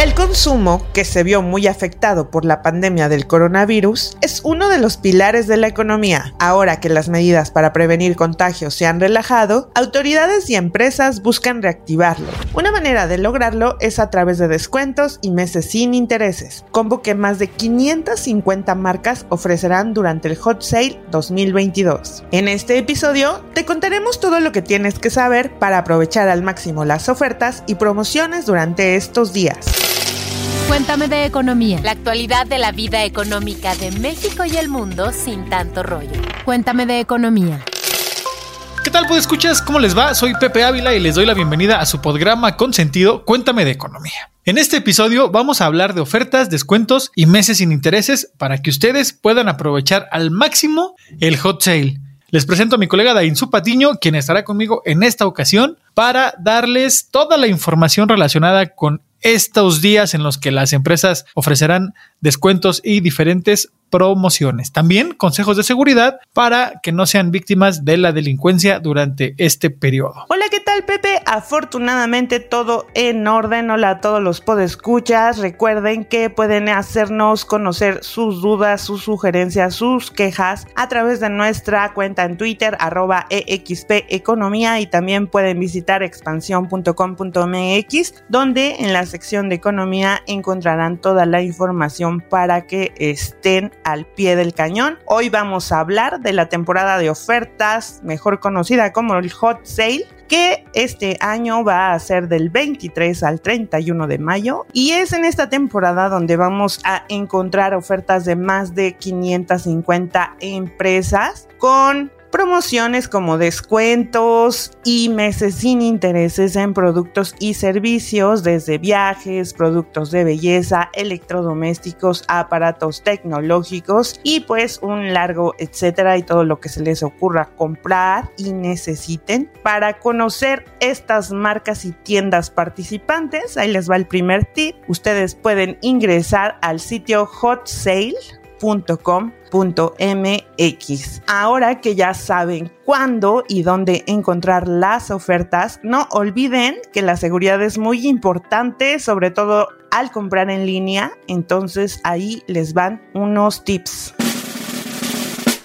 El consumo, que se vio muy afectado por la pandemia del coronavirus, es uno de los pilares de la economía. Ahora que las medidas para prevenir contagios se han relajado, autoridades y empresas buscan reactivarlo. Una manera de lograrlo es a través de descuentos y meses sin intereses, combo que más de 550 marcas ofrecerán durante el Hot Sale 2022. En este episodio te contaremos todo lo que tienes que saber para aprovechar al máximo las ofertas y promociones durante estos días. Cuéntame de economía. La actualidad de la vida económica de México y el mundo sin tanto rollo. Cuéntame de economía. ¿Qué tal, pues escuchas? ¿Cómo les va? Soy Pepe Ávila y les doy la bienvenida a su programa con sentido Cuéntame de economía. En este episodio vamos a hablar de ofertas, descuentos y meses sin intereses para que ustedes puedan aprovechar al máximo el hot sale. Les presento a mi colega Dainzú Patiño, quien estará conmigo en esta ocasión para darles toda la información relacionada con estos días en los que las empresas ofrecerán descuentos y diferentes promociones. También consejos de seguridad para que no sean víctimas de la delincuencia durante este periodo. Hola, ¿qué tal, Pepe? Afortunadamente todo en orden. Hola a todos los podescuchas. Recuerden que pueden hacernos conocer sus dudas, sus sugerencias, sus quejas a través de nuestra cuenta en Twitter, arroba EXP Economía, y también pueden visitar expansión.com.mx, donde en la sección de economía encontrarán toda la información para que estén al pie del cañón. Hoy vamos a hablar de la temporada de ofertas, mejor conocida como el Hot Sale, que este año va a ser del 23 al 31 de mayo y es en esta temporada donde vamos a encontrar ofertas de más de 550 empresas con promociones como descuentos y meses sin intereses en productos y servicios desde viajes, productos de belleza, electrodomésticos, aparatos tecnológicos y pues un largo etcétera y todo lo que se les ocurra comprar y necesiten. Para conocer estas marcas y tiendas participantes, ahí les va el primer tip. Ustedes pueden ingresar al sitio Hot .com.mx. Ahora que ya saben cuándo y dónde encontrar las ofertas, no olviden que la seguridad es muy importante, sobre todo al comprar en línea, entonces ahí les van unos tips.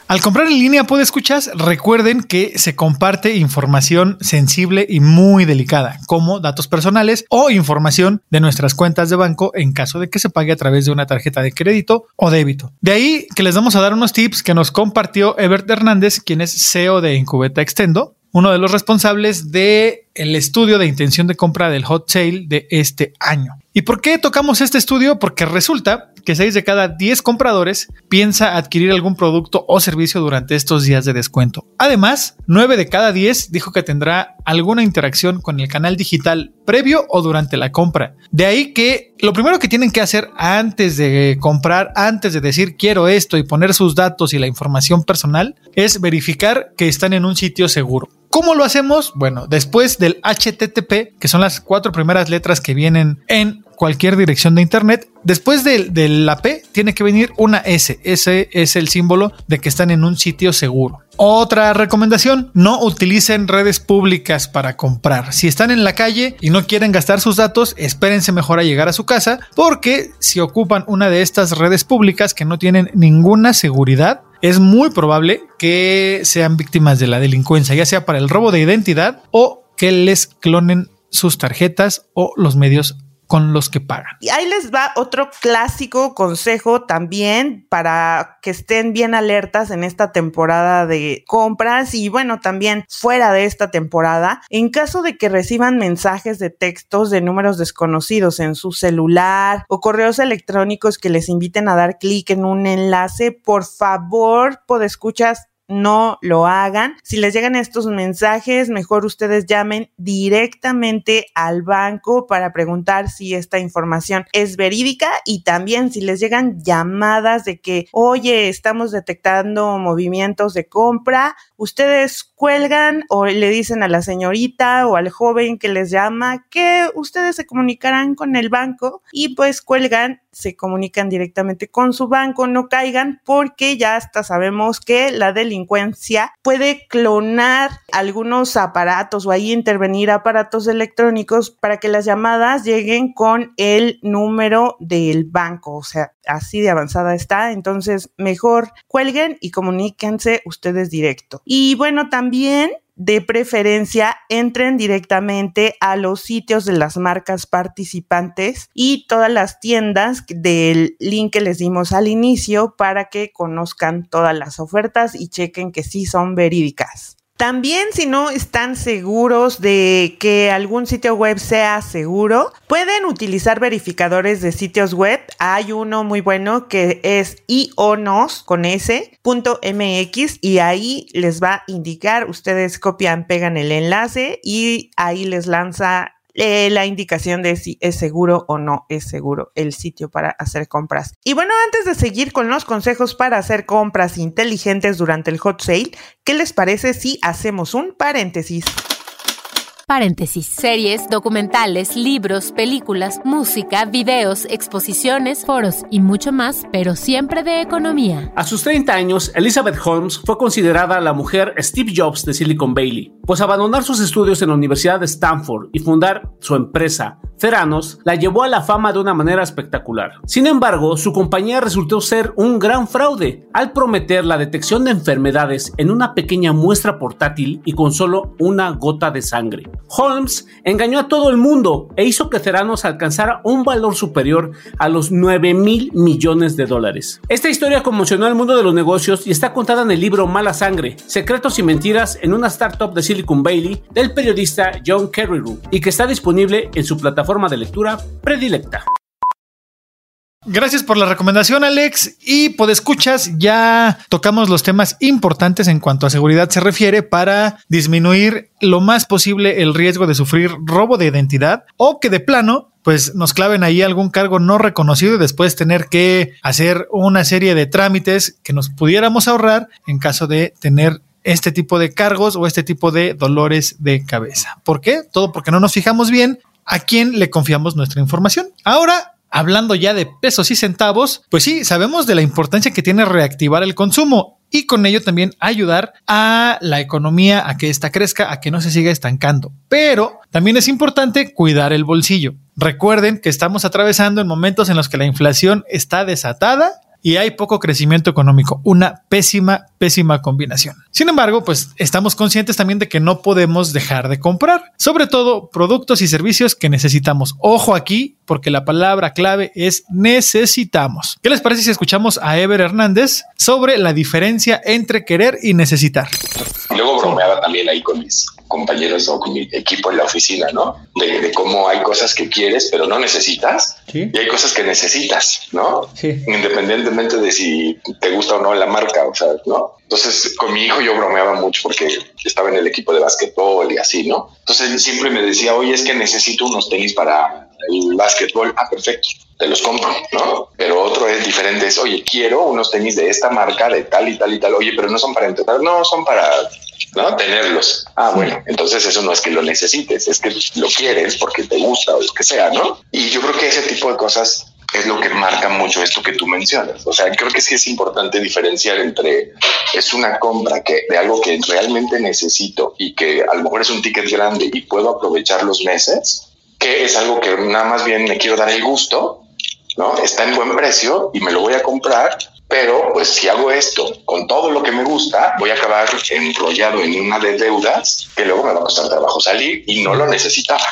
Al comprar en línea, escuchas, recuerden que se comparte información sensible y muy delicada, como datos personales o información de nuestras cuentas de banco en caso de que se pague a través de una tarjeta de crédito o débito. De ahí que les vamos a dar unos tips que nos compartió Ebert Hernández, quien es CEO de Incubeta Extendo, uno de los responsables de estudio de intención de compra del hot sale de este año. ¿Y por qué tocamos este estudio? Porque resulta que 6 de cada 10 compradores piensa adquirir algún producto o servicio durante estos días de descuento. Además, 9 de cada 10 dijo que tendrá alguna interacción con el canal digital previo o durante la compra. De ahí que lo primero que tienen que hacer antes de comprar, antes de decir quiero esto y poner sus datos y la información personal, es verificar que están en un sitio seguro. ¿Cómo lo hacemos? Bueno, después del HTTP, que son las cuatro primeras letras que vienen en cualquier dirección de internet, después de, la P tiene que venir una S. Ese es el símbolo de que están en un sitio seguro. Otra recomendación, no utilicen redes públicas para comprar. Si están en la calle y no quieren gastar sus datos, espérense mejor a llegar a su casa porque si ocupan una de estas redes públicas que no tienen ninguna seguridad, es muy probable que sean víctimas de la delincuencia, ya sea para el robo de identidad o que les clonen sus tarjetas o los medios con los que pagan. Y ahí les va otro clásico consejo también para que estén bien alertas en esta temporada de compras y bueno, también fuera de esta temporada. En caso de que reciban mensajes de textos de números desconocidos en su celular o correos electrónicos que les inviten a dar clic en un enlace, por favor, podescuchas, no lo hagan. Si les llegan estos mensajes, mejor ustedes llamen directamente al banco para preguntar si esta información es verídica y también si les llegan llamadas de que, oye, estamos detectando movimientos de compra, ustedes cuelgan o le dicen a la señorita o al joven que les llama que ustedes se comunicarán con el banco y pues cuelgan, se comunican directamente con su banco, no caigan porque ya hasta sabemos que la delincuencia puede clonar algunos aparatos o ahí intervenir aparatos electrónicos para que las llamadas lleguen con el número del banco, o sea, así de avanzada está, entonces mejor cuelguen y comuníquense ustedes directo. Y bueno, también de preferencia entren directamente a los sitios de las marcas participantes y todas las tiendas del link que les dimos al inicio para que conozcan todas las ofertas y chequen que sí son verídicas. También si no están seguros de que algún sitio web sea seguro, pueden utilizar verificadores de sitios web. Hay uno muy bueno que es ionos con y ahí les va a indicar, ustedes copian, pegan el enlace y ahí les lanza eh, la indicación de si es seguro o no es seguro el sitio para hacer compras. Y bueno, antes de seguir con los consejos para hacer compras inteligentes durante el hot sale, ¿qué les parece si hacemos un paréntesis? Paréntesis. Series, documentales, libros, películas, música, videos, exposiciones, foros y mucho más, pero siempre de economía. A sus 30 años, Elizabeth Holmes fue considerada la mujer Steve Jobs de Silicon Valley, pues abandonar sus estudios en la Universidad de Stanford y fundar su empresa, Theranos, la llevó a la fama de una manera espectacular. Sin embargo, su compañía resultó ser un gran fraude al prometer la detección de enfermedades en una pequeña muestra portátil y con solo una gota de sangre. Holmes engañó a todo el mundo e hizo que Theranos alcanzara un valor superior a los 9 mil millones de dólares. Esta historia conmocionó al mundo de los negocios y está contada en el libro Mala Sangre, Secretos y Mentiras en una startup de Silicon Valley del periodista John Carreyrou y que está disponible en su plataforma de lectura predilecta. Gracias por la recomendación, Alex. Y por escuchas, ya tocamos los temas importantes en cuanto a seguridad se refiere para disminuir lo más posible el riesgo de sufrir robo de identidad o que de plano pues nos claven ahí algún cargo no reconocido y después tener que hacer una serie de trámites que nos pudiéramos ahorrar en caso de tener este tipo de cargos o este tipo de dolores de cabeza. ¿Por qué? Todo porque no nos fijamos bien a quién le confiamos nuestra información. Ahora hablando ya de pesos y centavos, pues sí, sabemos de la importancia que tiene reactivar el consumo y con ello también ayudar a la economía a que ésta crezca, a que no se siga estancando. Pero también es importante cuidar el bolsillo. Recuerden que estamos atravesando en momentos en los que la inflación está desatada y hay poco crecimiento económico. Una pésima, pésima combinación. Sin embargo, pues estamos conscientes también de que no podemos dejar de comprar, sobre todo productos y servicios que necesitamos. Ojo aquí, porque la palabra clave es necesitamos. ¿Qué les parece si escuchamos a Ever Hernández sobre la diferencia entre querer y necesitar? Luego bromeaba también ahí con mis compañeros o con mi equipo en la oficina, ¿no? De, cómo hay cosas que quieres pero no necesitas y hay cosas que necesitas, ¿no? Independientemente de si te gusta o no la marca, o sea, ¿no? Entonces, con mi hijo yo bromeaba mucho porque estaba en el equipo de básquetbol y así, ¿no? Entonces, siempre me decía, oye, es que necesito unos tenis para el básquetbol. Ah, perfecto, te los compro, ¿no? Pero otro es diferente, es, oye, quiero unos tenis de esta marca, de tal y tal y tal. Oye, pero no son para entrenar, no, son para ¿no? Tenerlos. Ah, bueno, entonces eso no es que lo necesites, es que lo quieres porque te gusta o lo que sea, ¿no? Y yo creo que ese tipo de cosas es lo que marca mucho esto que tú mencionas. O sea, creo que sí es importante diferenciar entre es una compra que de algo que realmente necesito y que a lo mejor es un ticket grande y puedo aprovechar los meses, que es algo que nada más bien me quiero dar el gusto, ¿no? Está en buen precio y me lo voy a comprar pero pues si hago esto con todo lo que me gusta, voy a acabar enrollado en una de deudas que luego me va a costar trabajo salir y no lo necesitaba.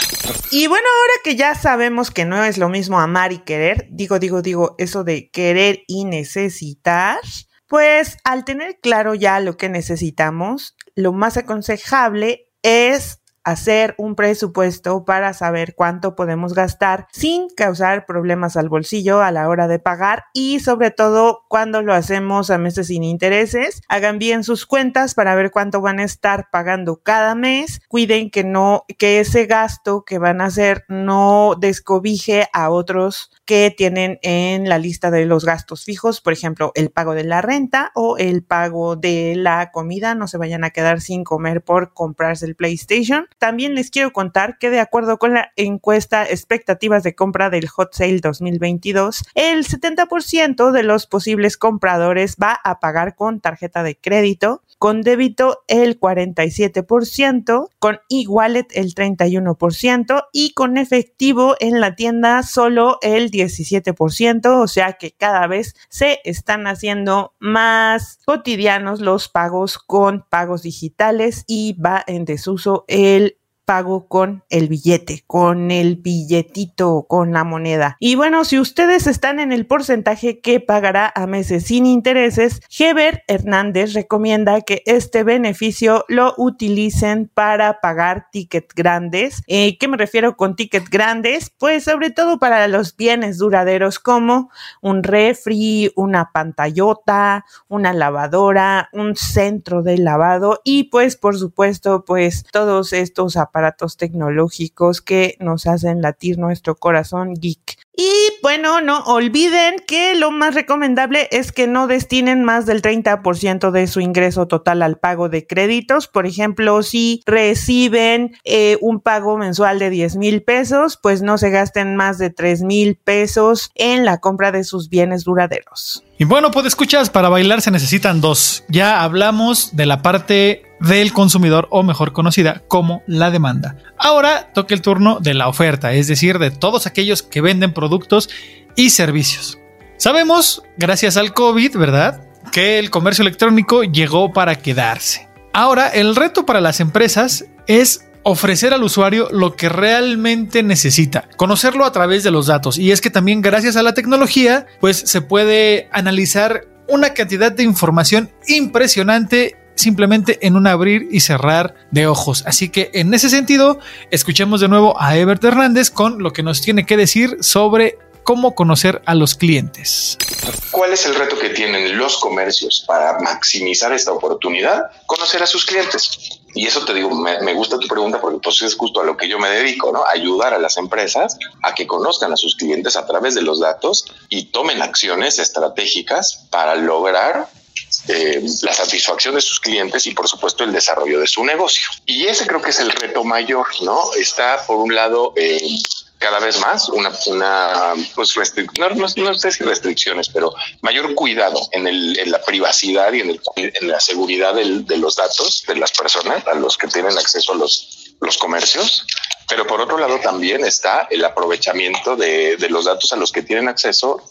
Y bueno, ahora que ya sabemos que no es lo mismo amar y querer, digo, digo, digo, eso de querer y necesitar, pues al tener claro ya lo que necesitamos, lo más aconsejable es hacer un presupuesto para saber cuánto podemos gastar sin causar problemas al bolsillo a la hora de pagar y sobre todo cuando lo hacemos a meses sin intereses. Hagan bien sus cuentas para ver cuánto van a estar pagando cada mes. Cuiden que no, que ese gasto que van a hacer no descobije a otros que tienen en la lista de los gastos fijos, por ejemplo, el pago de la renta o el pago de la comida. No se vayan a quedar sin comer por comprarse el PlayStation. También les quiero contar que de acuerdo con la encuesta expectativas de compra del Hot Sale 2022, el 70% de los posibles compradores va a pagar con tarjeta de crédito, con débito el 47%, con e-wallet el 31% y con efectivo en la tienda solo el 17%, o sea que cada vez se están haciendo más cotidianos los pagos con pagos digitales y va en desuso el pago con el billete, con el billetito, con la moneda. Y bueno, si ustedes están en el porcentaje que pagará a meses sin intereses, Heber Hernández recomienda que este beneficio lo utilicen para pagar tickets grandes. Eh, ¿Qué me refiero con tickets grandes? Pues sobre todo para los bienes duraderos como un refri, una pantallota, una lavadora, un centro de lavado y pues por supuesto pues todos estos aparatos tecnológicos que nos hacen latir nuestro corazón geek. Y bueno, no olviden que lo más recomendable es que no destinen más del 30% de su ingreso total al pago de créditos. Por ejemplo, si reciben eh, un pago mensual de 10 mil pesos, pues no se gasten más de 3 mil pesos en la compra de sus bienes duraderos. Y bueno, pues escuchas, para bailar se necesitan dos. Ya hablamos de la parte del consumidor o mejor conocida como la demanda. Ahora toca el turno de la oferta, es decir, de todos aquellos que venden productos y servicios. Sabemos, gracias al COVID, ¿verdad? Que el comercio electrónico llegó para quedarse. Ahora, el reto para las empresas es ofrecer al usuario lo que realmente necesita, conocerlo a través de los datos. Y es que también gracias a la tecnología, pues se puede analizar una cantidad de información impresionante simplemente en un abrir y cerrar de ojos. Así que en ese sentido, escuchemos de nuevo a Ebert Hernández con lo que nos tiene que decir sobre cómo conocer a los clientes. ¿Cuál es el reto que tienen los comercios para maximizar esta oportunidad? Conocer a sus clientes. Y eso te digo, me, gusta tu pregunta porque pues es justo a lo que yo me dedico, ¿no? Ayudar a las empresas a que conozcan a sus clientes a través de los datos y tomen acciones estratégicas para lograr eh, la satisfacción de sus clientes y por supuesto el desarrollo de su negocio. Y ese creo que es el reto mayor, ¿no? Está por un lado eh, cada vez más una, pues no, no, sé si restricciones, pero mayor cuidado en, el, en la privacidad y en la seguridad del, de los datos de las personas a los que tienen acceso a los, los comercios. Pero por otro lado también está el aprovechamiento de, de los datos a los que tienen acceso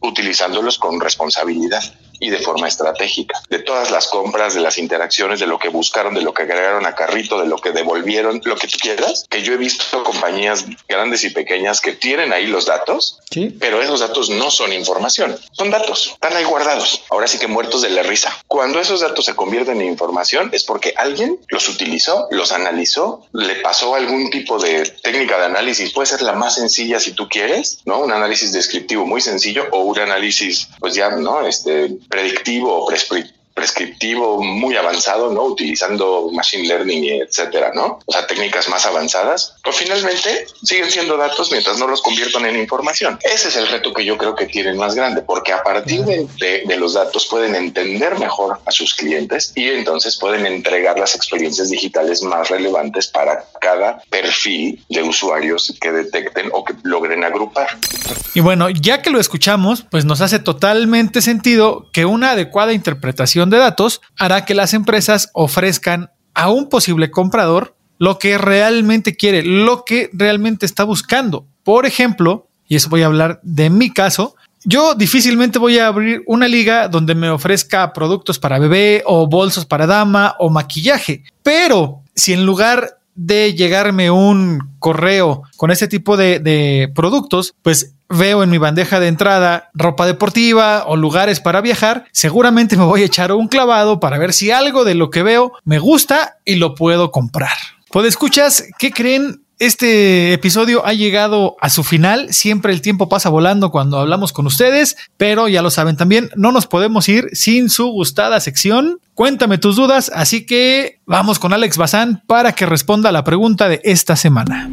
utilizándolos con responsabilidad y de forma estratégica. De todas las compras, de las interacciones, de lo que buscaron, de lo que agregaron a carrito, de lo que devolvieron, lo que tú quieras, que yo he visto compañías grandes y pequeñas que tienen ahí los datos, pero esos datos no son información, son datos, están ahí guardados. Ahora sí que muertos de la risa. Cuando esos datos se convierten en información es porque alguien los utilizó, los analizó, le pasó algún tipo de técnica de análisis, puede ser la más sencilla si tú quieres, ¿no? Un análisis descriptivo muy sencillo o un análisis, pues ya, ¿no? Este, predictivo o prescriptivo muy avanzado, ¿no? Utilizando machine learning, etcétera, ¿no? O sea, técnicas más avanzadas. O finalmente siguen siendo datos mientras no los conviertan en información. Ese es el reto que yo creo que tienen más grande, porque a partir de, de, los datos pueden entender mejor a sus clientes y entonces pueden entregar las experiencias digitales más relevantes para cada perfil de usuarios que detecten o que logren agrupar. Y bueno, ya que lo escuchamos, pues nos hace totalmente sentido que una adecuada interpretación de datos hará que las empresas ofrezcan a un posible comprador lo que realmente quiere, lo que realmente está buscando. Por ejemplo, y eso voy a hablar de mi caso, yo difícilmente voy a abrir una liga donde me ofrezca productos para bebé o bolsos para dama o maquillaje. Pero si en lugar de llegarme un correo con este tipo de, de, productos, pues veo en mi bandeja de entrada ropa deportiva o lugares para viajar, seguramente me voy a echar un clavado para ver si algo de lo que veo me gusta y lo puedo comprar. escuchas, ¿qué creen? Este episodio ha llegado a su final. Siempre el tiempo pasa volando cuando hablamos con ustedes, pero ya lo saben también, no nos podemos ir sin su gustada sección. Cuéntame tus dudas, así que vamos con Alex Bazán para que responda a la pregunta de esta semana.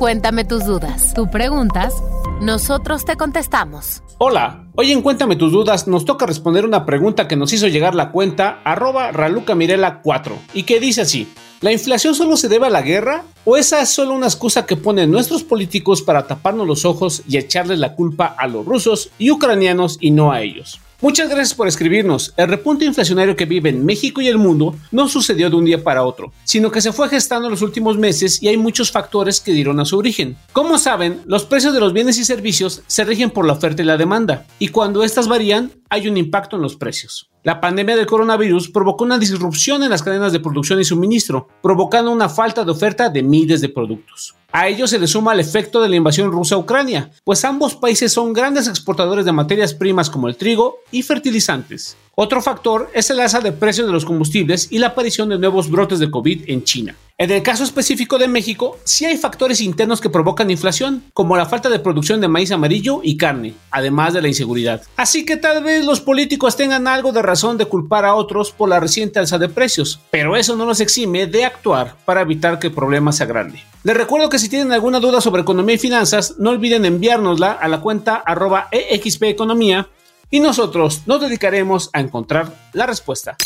Cuéntame tus dudas. Tú preguntas, nosotros te contestamos. Hola, hoy en Cuéntame tus dudas nos toca responder una pregunta que nos hizo llegar la cuenta arroba ralucamirela4 y que dice así. ¿La inflación solo se debe a la guerra? ¿O esa es solo una excusa que ponen nuestros políticos para taparnos los ojos y echarles la culpa a los rusos y ucranianos y no a ellos? Muchas gracias por escribirnos. El repunte inflacionario que vive en México y el mundo no sucedió de un día para otro, sino que se fue gestando en los últimos meses y hay muchos factores que dieron a su origen. Como saben, los precios de los bienes y servicios se rigen por la oferta y la demanda, y cuando estas varían, hay un impacto en los precios. La pandemia del coronavirus provocó una disrupción en las cadenas de producción y suministro, provocando una falta de oferta de miles de productos. A ello se le suma el efecto de la invasión rusa a Ucrania, pues ambos países son grandes exportadores de materias primas como el trigo y fertilizantes. Otro factor es el alza de precios de los combustibles y la aparición de nuevos brotes de COVID en China. En el caso específico de México, sí hay factores internos que provocan inflación, como la falta de producción de maíz amarillo y carne, además de la inseguridad. Así que tal vez los políticos tengan algo de razón de culpar a otros por la reciente alza de precios, pero eso no los exime de actuar para evitar que el problema sea grande. Les recuerdo que si tienen alguna duda sobre economía y finanzas, no olviden enviárnosla a la cuenta arroba expeconomía y nosotros nos dedicaremos a encontrar la respuesta.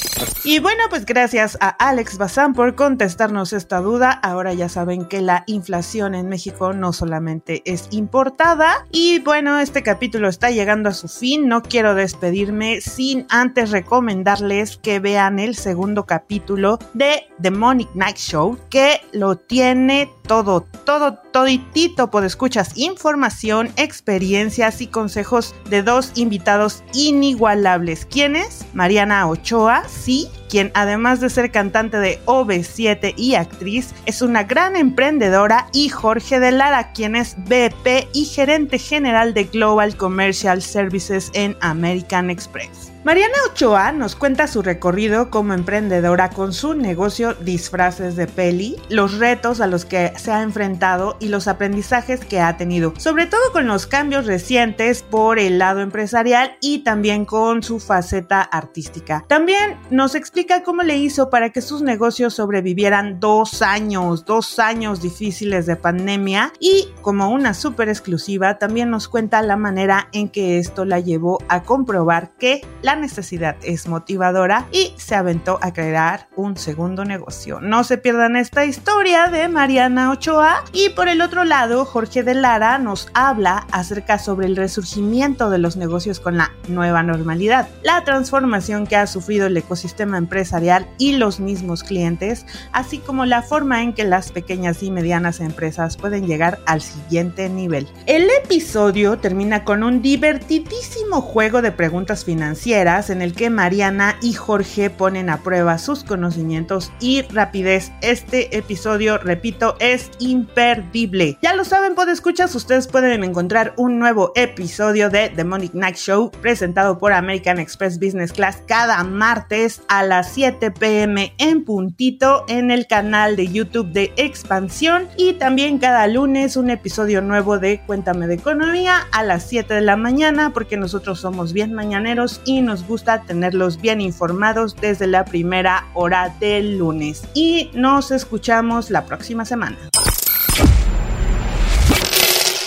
Y bueno, pues gracias a Alex Bazán por contestarnos esta duda. Ahora ya saben que la inflación en México no solamente es importada. Y bueno, este capítulo está llegando a su fin. No quiero despedirme sin antes recomendarles que vean el segundo capítulo de The Monic Night Show, que lo tiene todo, todo, toditito por escuchas, información, experiencias y consejos de dos invitados inigualables. ¿Quiénes? Mariana Ochoa, sí, quien además de ser cantante de OV7 y actriz, es una gran emprendedora, y Jorge de Lara, quien es BP y gerente general de Global Commercial Services en American Express. Mariana Ochoa nos cuenta su recorrido como emprendedora con su negocio Disfraces de Peli, los retos a los que se ha enfrentado y los aprendizajes que ha tenido, sobre todo con los cambios recientes por el lado empresarial y también con su faceta artística. También nos explica cómo le hizo para que sus negocios sobrevivieran dos años, dos años difíciles de pandemia. Y como una súper exclusiva también nos cuenta la manera en que esto la llevó a comprobar que la necesidad es motivadora y se aventó a crear un segundo negocio. No se pierdan esta historia de Mariana Ochoa. Y por el otro lado Jorge de Lara nos habla acerca sobre el resurgimiento de los negocios con la nueva normalidad, la transformación que ha sufrido el ecosistema empresarial y los mismos clientes, así como la forma en que las pequeñas y medianas empresas pueden llegar al siguiente nivel. El episodio termina con un divertidísimo juego de preguntas financieras en el que Mariana y Jorge ponen a prueba sus conocimientos y rapidez. Este episodio, repito, es imperdible. Ya lo saben, escuchas, ustedes pueden encontrar un nuevo episodio de The Demonic Night Show presentado por American Express Business Class cada martes a las 7 pm en puntito en el canal de YouTube de Expansión y también cada lunes un episodio nuevo de Cuéntame de Economía a las 7 de la mañana porque nosotros somos bien mañaneros y nos gusta tenerlos bien informados desde la primera hora del lunes. Y nos escuchamos la próxima semana.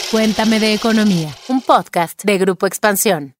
Cuéntame de Economía, un podcast de Grupo Expansión.